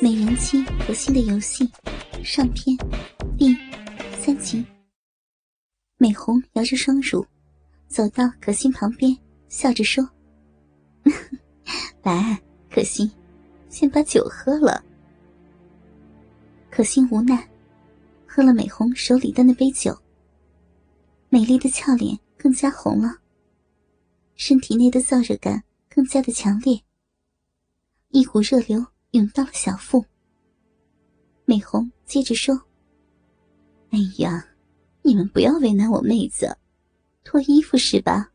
美人妻可心的游戏上篇第三集。美红摇着双乳，走到可心旁边，笑着说：“ 来，可心，先把酒喝了。”可心无奈，喝了美红手里的那杯酒，美丽的俏脸更加红了，身体内的燥热感更加的强烈，一股热流。涌到了小腹。美红接着说：“哎呀，你们不要为难我妹子，脱衣服是吧？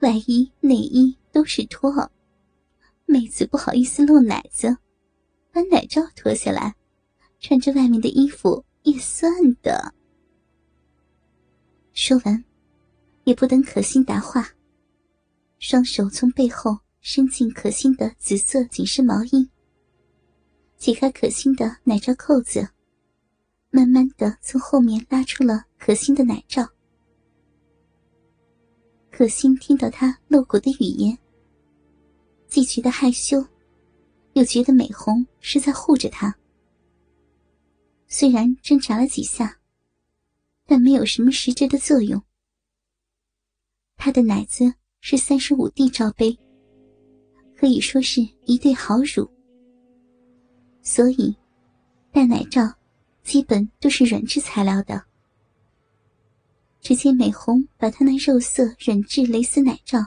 外衣、内衣都是脱。妹子不好意思露奶子，把奶罩脱下来，穿着外面的衣服也算的。”说完，也不等可心答话，双手从背后伸进可心的紫色紧身毛衣。解开可心的奶罩扣子，慢慢的从后面拉出了可心的奶罩。可心听到他露骨的语言，既觉得害羞，又觉得美红是在护着她。虽然挣扎了几下，但没有什么实质的作用。她的奶子是三十五 D 罩杯，可以说是一对好乳。所以，戴奶罩基本都是软质材料的。只见美红把她那肉色软质蕾丝奶罩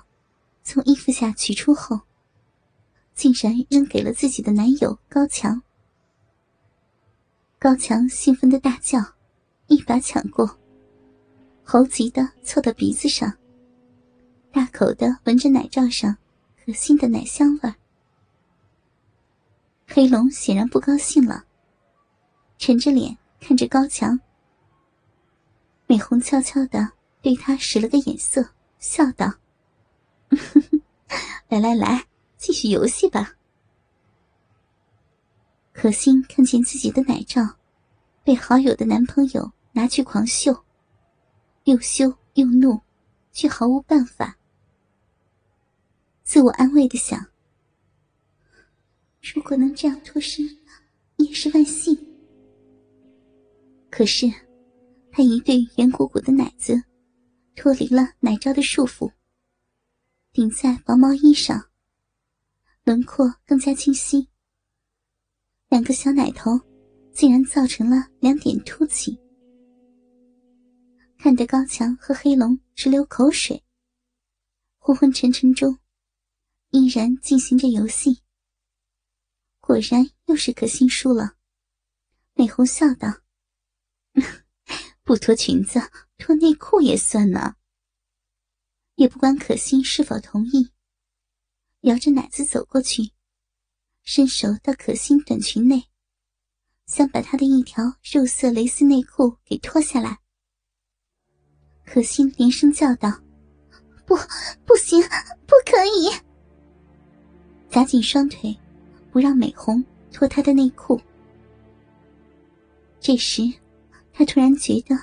从衣服下取出后，竟然扔给了自己的男友高强。高强兴奋的大叫，一把抢过，猴急的凑到鼻子上，大口的闻着奶罩上可心的奶香味儿。黑龙显然不高兴了，沉着脸看着高强。美红悄悄的对他使了个眼色，笑道：“来来来，继续游戏吧。”可心看见自己的奶罩被好友的男朋友拿去狂秀，又羞又怒，却毫无办法，自我安慰的想。如果能这样脱身，也是万幸。可是，他一对圆鼓鼓的奶子脱离了奶罩的束缚，顶在薄毛衣上，轮廓更加清晰。两个小奶头竟然造成了两点凸起，看得高强和黑龙直流口水。昏昏沉沉中，依然进行着游戏。果然又是可心输了，美红笑道：“ 不脱裙子，脱内裤也算呢。”也不管可心是否同意，摇着奶子走过去，伸手到可心短裙内，想把她的一条肉色蕾丝内裤给脱下来。可心连声叫道：“不，不行，不可以！”夹紧双腿。不让美红脱她的内裤。这时，他突然觉得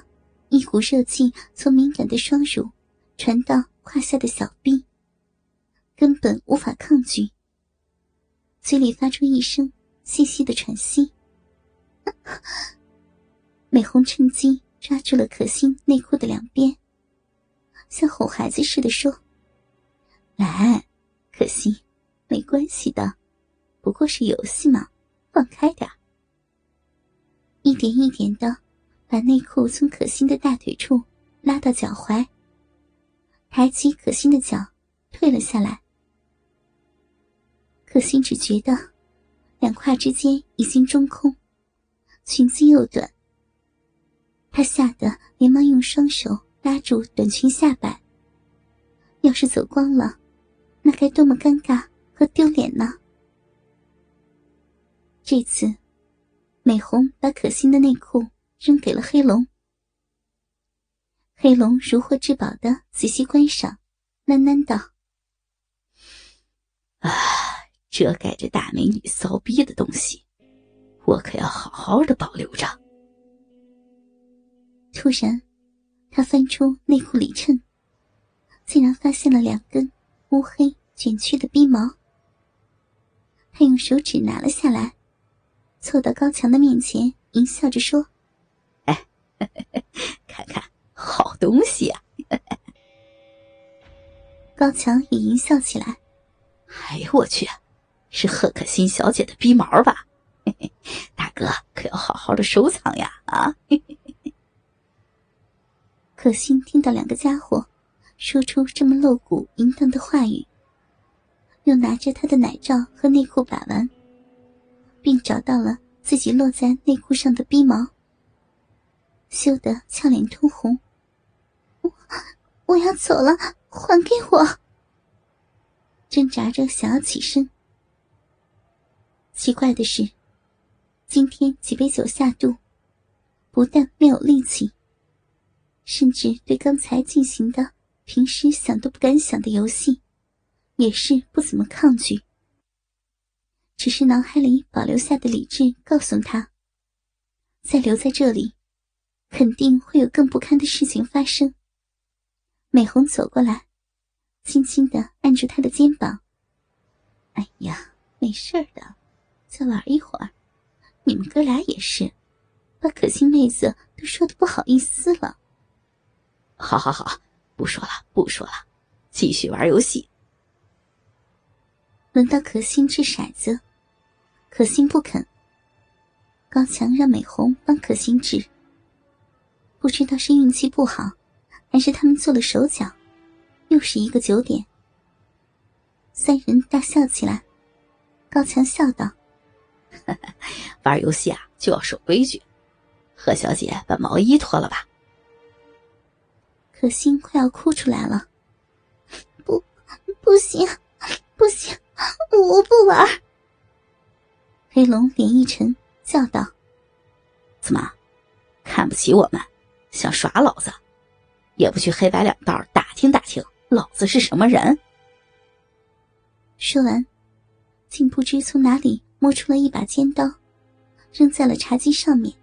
一股热气从敏感的双乳传到胯下的小臂，根本无法抗拒。嘴里发出一声细细的喘息。美红趁机抓住了可心内裤的两边，像哄孩子似的说：“来，可心，没关系的。”不过是游戏嘛，放开点一点一点的把内裤从可心的大腿处拉到脚踝，抬起可心的脚，退了下来。可心只觉得两胯之间已经中空，裙子又短，她吓得连忙用双手拉住短裙下摆。要是走光了，那该多么尴尬和丢脸呢？这次，美红把可心的内裤扔给了黑龙。黑龙如获至宝的仔细观赏，喃喃道：“啊，遮盖着大美女骚逼的东西，我可要好好的保留着。”突然，他翻出内裤里衬，竟然发现了两根乌黑卷曲的逼毛。他用手指拿了下来。凑到高强的面前，淫笑着说：“哎，看看，好东西啊！”高强也淫笑起来：“哎呦我去，是贺可欣小姐的逼毛吧？大哥可要好好的收藏呀！”啊！可欣听到两个家伙说出这么露骨淫荡的话语，又拿着他的奶罩和内裤把玩。并找到了自己落在内裤上的逼毛，羞得俏脸通红。我我要走了，还给我！挣扎着想要起身。奇怪的是，今天几杯酒下肚，不但没有力气，甚至对刚才进行的平时想都不敢想的游戏，也是不怎么抗拒。只是脑海里保留下的理智告诉他，再留在这里，肯定会有更不堪的事情发生。美红走过来，轻轻的按住他的肩膀。“哎呀，没事的，再玩一会儿。你们哥俩也是，把可心妹子都说的不好意思了。”“好好好，不说了，不说了，继续玩游戏。”轮到可心掷骰子。可心不肯。高强让美红帮可心治。不知道是运气不好，还是他们做了手脚，又是一个九点。三人大笑起来。高强笑道：“玩游戏啊，就要守规矩。贺小姐，把毛衣脱了吧。”可心快要哭出来了。不，不行，不行，我不玩。黑龙脸一沉，叫道：“怎么，看不起我们，想耍老子？也不去黑白两道打听打听，老子是什么人？”说完，竟不知从哪里摸出了一把尖刀，扔在了茶几上面。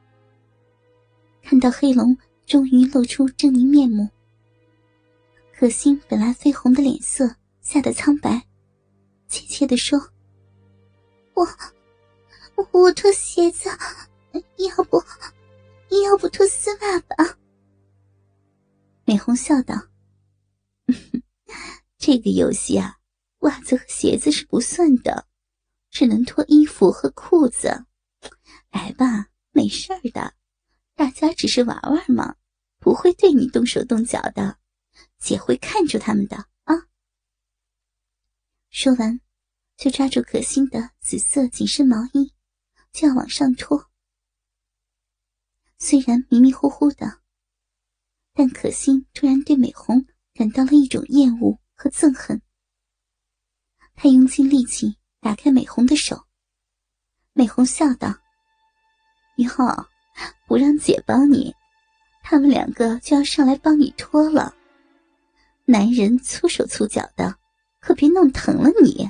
看到黑龙终于露出狰狞面目，可心本来绯红的脸色吓得苍白，怯怯的说：“我。”我脱鞋子，要不，要不脱丝袜吧？美红笑道：“ 这个游戏啊，袜子和鞋子是不算的，只能脱衣服和裤子。来吧，没事的，大家只是玩玩嘛，不会对你动手动脚的，姐会看住他们的啊。”说完，就抓住可心的紫色紧身毛衣。就要往上拖，虽然迷迷糊糊的，但可心突然对美红感到了一种厌恶和憎恨。他用尽力气打开美红的手，美红笑道：“以后，不让姐帮你，他们两个就要上来帮你脱了。男人粗手粗脚的，可别弄疼了你。”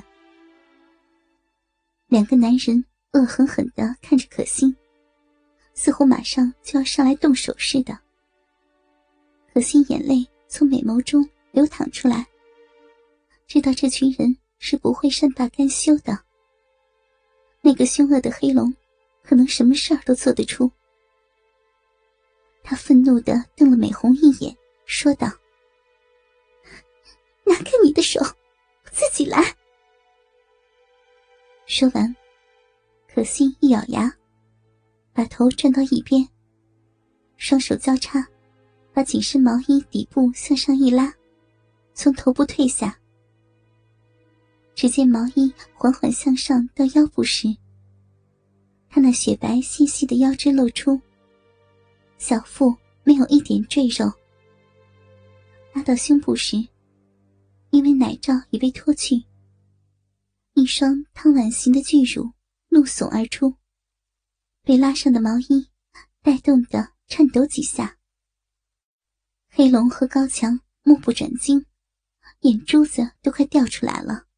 两个男人。恶狠狠的看着可心，似乎马上就要上来动手似的。可心眼泪从美眸中流淌出来，知道这群人是不会善罢甘休的。那个凶恶的黑龙，可能什么事儿都做得出。他愤怒的瞪了美红一眼，说道：“拿开你的手，自己来。”说完。可心一咬牙，把头转到一边，双手交叉，把紧身毛衣底部向上一拉，从头部退下。只见毛衣缓缓向上到腰部时，她那雪白细细的腰肢露出，小腹没有一点赘肉。拉到胸部时，因为奶罩已被脱去，一双汤碗形的巨乳。怒耸而出，被拉上的毛衣带动的颤抖几下。黑龙和高强目不转睛，眼珠子都快掉出来了。